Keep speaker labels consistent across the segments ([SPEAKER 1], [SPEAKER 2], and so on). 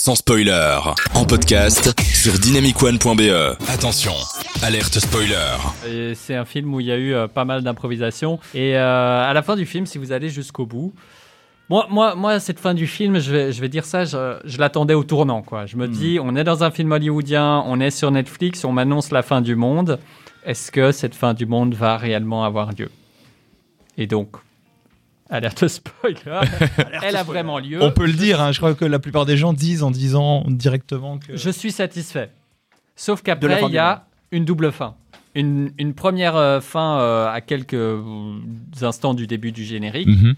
[SPEAKER 1] sans spoiler, en podcast sur dynamicone.be. Attention, alerte spoiler.
[SPEAKER 2] C'est un film où il y a eu euh, pas mal d'improvisation. Et euh, à la fin du film, si vous allez jusqu'au bout, moi, moi, moi, cette fin du film, je vais, je vais dire ça, je, je l'attendais au tournant. Quoi. Je me dis, on est dans un film hollywoodien, on est sur Netflix, on m'annonce la fin du monde. Est-ce que cette fin du monde va réellement avoir lieu? Et donc, alerte spoiler, elle a vraiment lieu.
[SPEAKER 3] On peut le dire, hein, je crois que la plupart des gens disent en disant directement que.
[SPEAKER 2] Je suis satisfait. Sauf qu'après,
[SPEAKER 4] fin
[SPEAKER 2] il y a une double fin. Une, une première euh, fin euh, à quelques euh, instants du début du générique.
[SPEAKER 3] Mhm.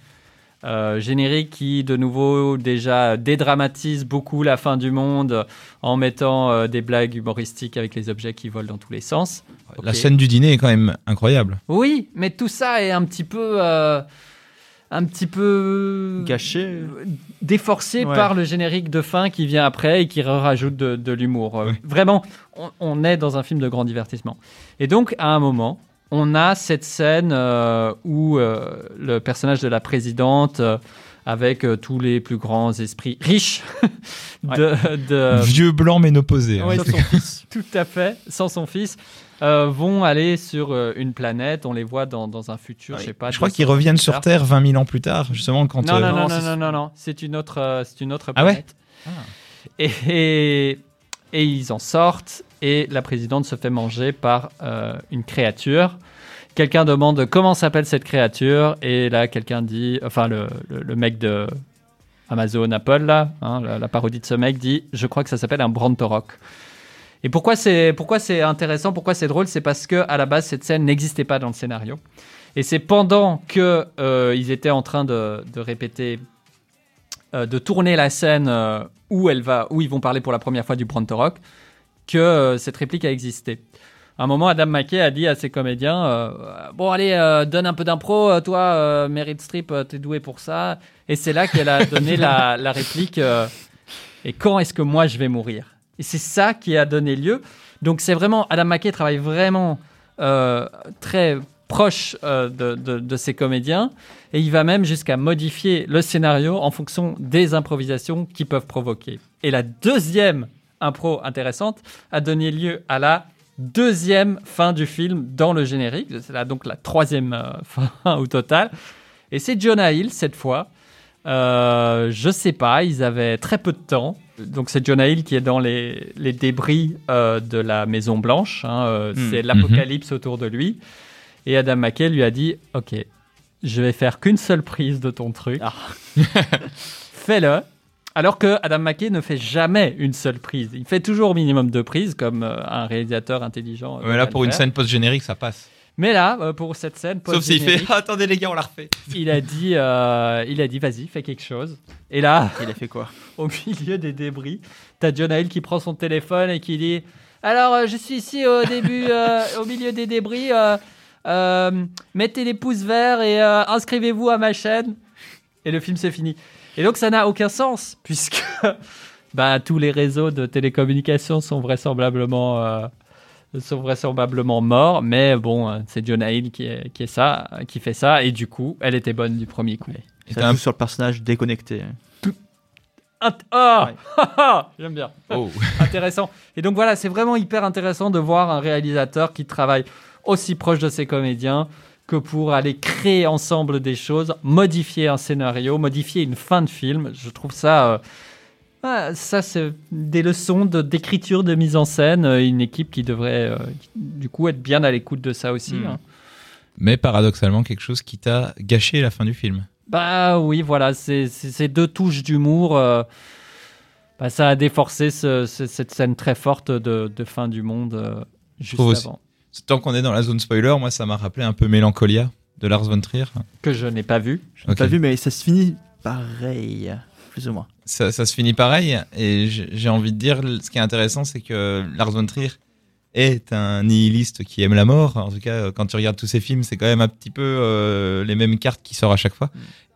[SPEAKER 2] Euh, générique qui, de nouveau, déjà dédramatise beaucoup la fin du monde en mettant euh, des blagues humoristiques avec les objets qui volent dans tous les sens.
[SPEAKER 3] La scène du dîner est quand même incroyable.
[SPEAKER 2] Oui, mais tout ça est un petit peu. Euh, un petit peu.
[SPEAKER 4] Gâché.
[SPEAKER 2] déforcé
[SPEAKER 4] Ouais.
[SPEAKER 2] par le générique de fin qui vient après et qui rajoute de, de l'humour. Euh. Vraiment, on, on est dans un film de grand divertissement. Et donc, à un moment, on a cette scène euh, où euh, le personnage de la présidente, euh, avec euh, tous les plus grands esprits riches de, de-
[SPEAKER 3] Vieux blanc ménopausé. hein.
[SPEAKER 2] Ouais,
[SPEAKER 4] Sauf son fils.
[SPEAKER 2] tout à fait, sans son fils, euh, vont aller sur euh, une planète. On les voit dans, dans un futur, je sais pas.
[SPEAKER 3] Je crois
[SPEAKER 2] 200
[SPEAKER 3] qu'ils reviennent sur. Terre 20 000 ans plus tard, justement quand.
[SPEAKER 2] Non,
[SPEAKER 3] euh,
[SPEAKER 2] non, non,
[SPEAKER 4] non,
[SPEAKER 2] non,
[SPEAKER 4] c'est-
[SPEAKER 2] non, non, non. C'est une autre, euh, c'est une autre
[SPEAKER 3] Ah ouais
[SPEAKER 2] planète. et, et, et ils en sortent et la présidente se fait manger par euh, une créature. Quelqu'un demande comment s'appelle cette créature et là quelqu'un dit, enfin le, le, mec de Amazon Apple là, hein, la, parodie de ce mec dit, je crois que ça s'appelle un Brantorok. Et pourquoi c'est pourquoi c'est intéressant, pourquoi c'est drôle, c'est parce que à la base cette scène n'existait pas dans le scénario. Et c'est pendant que euh, ils étaient en train de, de répéter, euh, de tourner la scène euh, où elle va, où ils vont parler pour la première fois du Brantorok, que cette réplique a existé. À un moment, Adam McKay a dit à ses comédiens euh, Bon, allez, euh, donne un peu d'impro, euh, toi, euh, Meryl Streep, t'es doué pour ça. Et c'est là qu'elle a donné la, réplique Et quand est-ce que moi je vais mourir? Et c'est ça qui a donné lieu. Donc, c'est vraiment. Adam McKay travaille vraiment très proche de- de ses comédiens. Et il va même jusqu'à modifier le scénario en fonction des improvisations qu'ils peuvent provoquer. Et la deuxième impro intéressante a donné lieu à la deuxième fin du film dans le générique. C'est là donc la troisième euh, fin au total. Et c'est Jonah Hill cette fois. Euh, je sais pas, ils avaient très peu de temps. Donc c'est Jonah Hill qui est dans les, les débris euh, de la Maison Blanche. hein, euh,
[SPEAKER 4] Hmm.
[SPEAKER 2] C'est l'apocalypse autour de lui. Et Adam McKay lui a dit, ok, je vais faire qu'une seule prise de ton truc.
[SPEAKER 4] Ah.
[SPEAKER 2] Fais-le. Alors que Adam McKay ne fait jamais une seule prise. Il fait toujours au minimum deux prises, comme euh, un réalisateur intelligent.
[SPEAKER 3] ouais,
[SPEAKER 2] devrait
[SPEAKER 3] là, pour une scène post-générique, ça passe.
[SPEAKER 2] Mais là, euh, pour cette scène,
[SPEAKER 3] Sauf s'il fait
[SPEAKER 2] post-générique,
[SPEAKER 3] Attendez, les gars, on la refait.
[SPEAKER 2] il a dit, euh, il a dit, vas-y, fais quelque chose. Et là,
[SPEAKER 4] Il a fait quoi?
[SPEAKER 2] au milieu des débris, t'as John Hill qui prend son téléphone et qui dit Alors, euh, je suis ici au début, euh, au milieu des débris. euh, euh, mettez les pouces verts et euh, inscrivez-vous à ma chaîne. Et le film c'est fini. Et donc ça n'a aucun sens puisque bah, tous les réseaux de télécommunications sont vraisemblablement euh, sont vraisemblablement morts. Mais bon, euh, c'est John Hill qui est, qui est ça, qui fait ça. Et du coup, elle était bonne du premier coup.
[SPEAKER 3] Et
[SPEAKER 4] Ça
[SPEAKER 3] t'as
[SPEAKER 4] joue
[SPEAKER 3] un-
[SPEAKER 4] sur le personnage déconnecté.
[SPEAKER 2] Int- Oh
[SPEAKER 4] Ouais.
[SPEAKER 2] J'aime bien.
[SPEAKER 3] Oh.
[SPEAKER 2] intéressant. Et donc voilà, c'est vraiment hyper intéressant de voir un réalisateur qui travaille aussi proche de ses comédiens que pour aller créer ensemble des choses, modifier un scénario, modifier une fin de film. Je trouve ça, euh, ah, ça c'est des leçons d'écriture, de, mise en scène. euh, Une équipe qui devrait euh, du coup être bien à l'écoute de ça aussi.
[SPEAKER 4] Mm.
[SPEAKER 2] hein.
[SPEAKER 3] Mais paradoxalement, quelque chose qui t'a gâché la fin du film.
[SPEAKER 2] Bah oui, voilà, ces deux touches d'humour. euh, bah, ça a déforcé ce- ce- cette scène très forte de, de fin du monde euh, juste
[SPEAKER 3] trouve aussi. Tant qu'on est dans la zone spoiler, moi, ça m'a rappelé un peu Mélancolia de Lars von Trier.
[SPEAKER 2] Que je n'ai pas vu.
[SPEAKER 4] Je n'ai pas vu, mais ça se finit pareil, plus ou moins.
[SPEAKER 3] ça, ça se finit pareil. Et j'ai j'ai envie de dire, ce qui est intéressant, c'est que Lars von Trier est un nihiliste qui aime la mort. En tout cas, quand tu regardes tous ses films, c'est quand même un petit peu euh, les mêmes cartes qui sortent à chaque fois.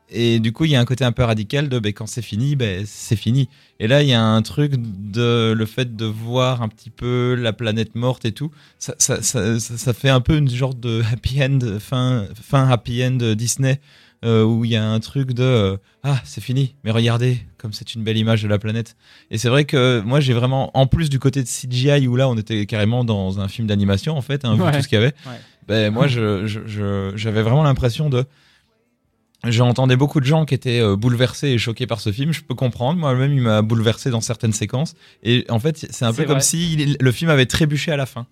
[SPEAKER 3] Et du coup, il y a un côté un peu radical de ben, quand c'est fini, ben, c'est fini. Et là, il y a un truc de le fait de voir un petit peu la planète morte et tout. Ça, ça, ça, ça, fait un peu une genre de happy end, fin, fin happy end Disney euh, où il y a un truc de euh, ah c'est fini, mais regardez comme c'est une belle image de la planète. Et c'est vrai que moi j'ai vraiment, en plus du côté de CGI où là on était carrément dans un film d'animation en fait, hein, vu
[SPEAKER 2] Ouais.
[SPEAKER 3] tout ce qu'il y avait.
[SPEAKER 4] Ouais.
[SPEAKER 3] Ben moi je je- je- j'avais vraiment l'impression de J'entendais beaucoup de gens qui étaient euh, bouleversés et choqués par ce film. Je peux comprendre. Moi-même, il m'a bouleversé dans certaines séquences. Et en fait, c'est un peu comme si le film avait trébuché à la fin.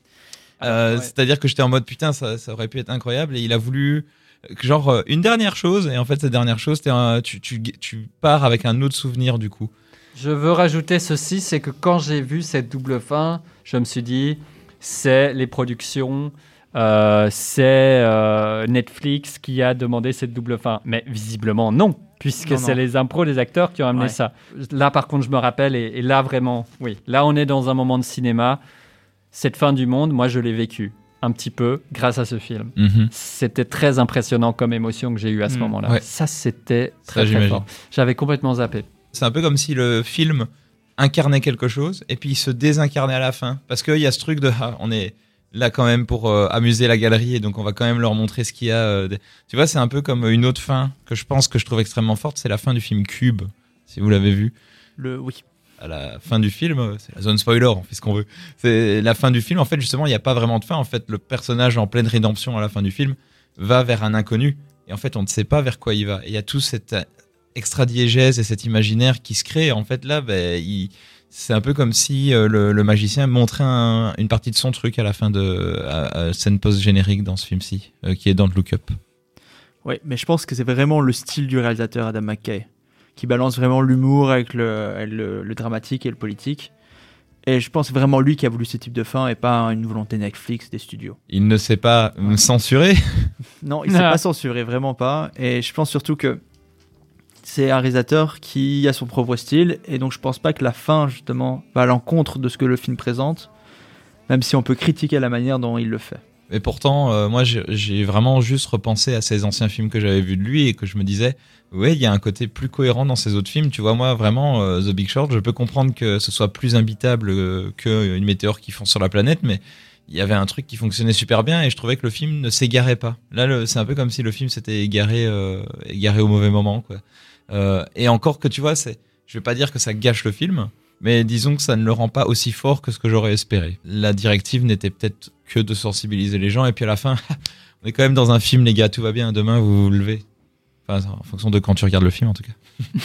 [SPEAKER 3] Euh,
[SPEAKER 2] ouais.
[SPEAKER 3] C'est-à-dire que j'étais en mode putain, ça, ça aurait pu être incroyable. Et il a voulu euh, genre euh, une dernière chose. Et en fait, cette dernière chose, un- tu, tu, tu pars avec un autre souvenir du coup.
[SPEAKER 2] Je veux rajouter ceci, c'est que quand j'ai vu cette double fin, je me suis dit, c'est les productions, euh, c'est euh, Netflix qui a demandé cette double fin. Mais visiblement non, puisque c'est les impros des acteurs qui ont amené
[SPEAKER 4] Ouais.
[SPEAKER 2] ça. Là par contre, je me rappelle, et, et là vraiment, oui, là on est dans un moment de cinéma. Cette fin du monde, moi je l'ai vécu un petit peu grâce à ce film. C'était très impressionnant comme émotion que j'ai eu à ce
[SPEAKER 4] Mm.
[SPEAKER 2] moment-là.
[SPEAKER 3] Ouais.
[SPEAKER 2] Ça, c'était
[SPEAKER 3] Ça,
[SPEAKER 2] très, fort. J'avais complètement zappé.
[SPEAKER 3] C'est un peu comme si le film incarnait quelque chose et puis il se désincarnait à la fin. Parce qu'il y a ce truc de ah, on est là quand même pour euh, amuser la galerie et donc on va quand même leur montrer ce qu'il y a. euh, des- Tu vois, c'est un peu comme une autre fin que je pense que je trouve extrêmement forte. C'est la fin du film Cube, si vous l'avez vu.
[SPEAKER 4] Le, oui.
[SPEAKER 3] À la fin du film, euh, c'est la zone spoiler, on fait ce qu'on veut. C'est la fin du film. En fait, justement, il n'y a pas vraiment de fin. En fait, le personnage en pleine rédemption à la fin du film va vers un inconnu. Et en fait, on ne sait pas vers quoi il va. Et il y a tout cet euh, extra-diégèse et cet imaginaire qui se crée. En fait, là, ben, il- c'est un peu comme si euh, le, le magicien montrait un- une partie de son truc à la fin de à- à scène post-générique dans ce film-ci, euh, qui est dans le Look Up.
[SPEAKER 4] Ouais, mais je pense que c'est vraiment le style du réalisateur Adam McKay, qui balance vraiment l'humour avec le, le, le dramatique et le politique. Et je pense vraiment lui qui a voulu ce type de fin et pas une volonté Netflix des studios.
[SPEAKER 3] Il ne sait pas me censurer.
[SPEAKER 4] Non, il s'est
[SPEAKER 2] Ah.
[SPEAKER 4] pas censuré, vraiment pas. Et je pense surtout que c'est un réalisateur qui a son propre style, et donc je pense pas que la fin, justement, va à l'encontre de ce que le film présente, même si on peut critiquer la manière dont il le fait.
[SPEAKER 3] Mais pourtant, euh, moi, j'ai- vraiment juste repensé à ces anciens films que j'avais vus de lui et que je me disais, ouais, il y a un côté plus cohérent dans ces autres films. Tu vois, moi, vraiment, euh, The Big Short, je peux comprendre que ce soit plus imbitable euh, qu'une météore qui fond sur la planète, mais il y avait un truc qui fonctionnait super bien et je trouvais que le film ne s'égarait pas. Là, c'est un peu comme si le film s'était égaré, égaré au mauvais moment, quoi. Euh, et encore que tu vois, c'est, je vais pas dire que ça gâche le film, mais disons que ça ne le rend pas aussi fort que ce que j'aurais espéré. La directive n'était peut-être que de sensibiliser les gens, et puis à la fin, on est quand même dans un film, les gars, tout va bien, demain vous vous levez. Enfin, en fonction de quand tu regardes le film, en tout cas.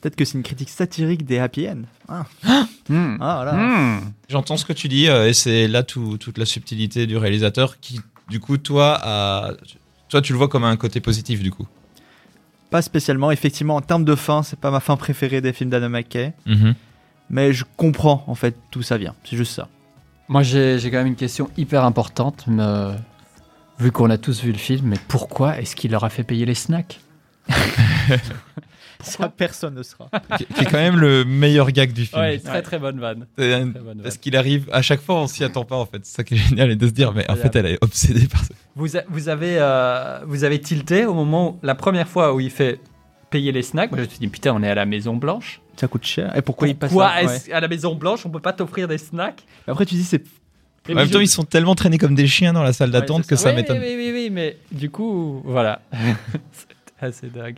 [SPEAKER 4] Peut-être que c'est une critique satirique des happy end. Ah,
[SPEAKER 2] Hmm.
[SPEAKER 4] ah voilà.
[SPEAKER 2] Hmm.
[SPEAKER 3] J'entends ce que tu dis, euh, et c'est là tout- toute la subtilité du réalisateur qui, du coup, toi, a... toi, tu le vois comme un côté positif, du coup.
[SPEAKER 4] Pas spécialement. Effectivement, en termes de fin, c'est pas ma fin préférée des films d'Adam McKay.
[SPEAKER 3] Mhm.
[SPEAKER 4] Mais je comprends, en fait, d'où ça vient. C'est juste ça.
[SPEAKER 2] Moi, j'ai j'ai quand même une question hyper importante. mais, vu qu'on a tous vu le film, mais pourquoi est-ce qu'il leur a fait payer les snacks?
[SPEAKER 4] Ça, personne ne sera.
[SPEAKER 3] qui qui est quand même le meilleur gag du film.
[SPEAKER 2] Ouais, très très bonne vanne.
[SPEAKER 3] C'est un-
[SPEAKER 2] Très bonne vanne.
[SPEAKER 3] Parce qu'il arrive, à chaque fois, on s'y attend pas, en fait. C'est ça qui est génial, et de se dire, mais en fait, elle est obsédée par ça.
[SPEAKER 2] Vous, a- vous, avez, euh, vous avez tilté au moment, où, la première fois où il fait payer les snacks. Moi, je me suis dit, putain, on est à la Maison Blanche.
[SPEAKER 4] Ça coûte cher. Et pourquoi, il passe
[SPEAKER 2] Pourquoi
[SPEAKER 4] ça Ouais.
[SPEAKER 2] est-ce à la Maison Blanche, on peut pas t'offrir des snacks
[SPEAKER 4] Mais Après, tu dis, c'est.
[SPEAKER 3] En même temps, ils sont tellement traînés comme des chiens dans la salle d'attente
[SPEAKER 4] c'est
[SPEAKER 3] que ça
[SPEAKER 2] Oui,
[SPEAKER 3] m'étonne.
[SPEAKER 2] Oui, oui, oui, mais du coup, voilà. C'était assez dingue.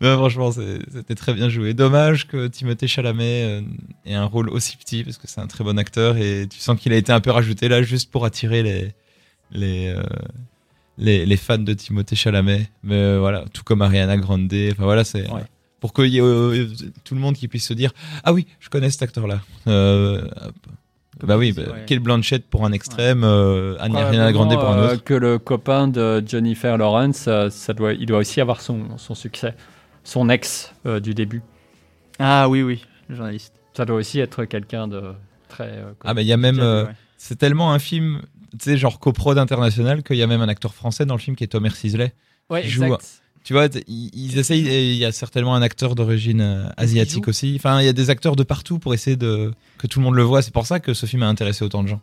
[SPEAKER 3] Non, franchement, c'était très bien joué. Dommage que Timothée Chalamet euh, ait un rôle aussi petit parce que c'est un très bon acteur et tu sens qu'il a été un peu rajouté là juste pour attirer les les euh, les, les fans de Timothée Chalamet. Mais euh, voilà, tout comme Ariana Grande. Enfin voilà, c'est
[SPEAKER 2] Ouais.
[SPEAKER 3] pour qu'il y ait euh, tout le monde qui puisse se dire ah oui, je connais cet acteur là. Bah oui, bah,
[SPEAKER 4] Ouais.
[SPEAKER 3] Kate Blanchett pour un extrême, euh, Ariana Grande pour un
[SPEAKER 2] euh,
[SPEAKER 3] autre.
[SPEAKER 2] que le copain de Jennifer Lawrence, euh, ça doit, il doit aussi avoir son, son succès. Son ex euh, du début.
[SPEAKER 4] Ah oui, oui, le journaliste.
[SPEAKER 2] Ça doit aussi être quelqu'un de très. euh,
[SPEAKER 3] Ah mais il y a même euh,
[SPEAKER 4] ouais.
[SPEAKER 3] C'est tellement un film, tu sais, genre coprod international, qu'il y a même un acteur français dans le film qui est Thomas Sisley.
[SPEAKER 2] ouais,
[SPEAKER 3] qui joue
[SPEAKER 2] exact.
[SPEAKER 3] Tu vois, ils, ils essayent, et il y a certainement un acteur d'origine euh, asiatique aussi. Enfin, il y a des acteurs de partout pour essayer de que tout le monde le voit. C'est pour ça que ce film a intéressé autant de gens.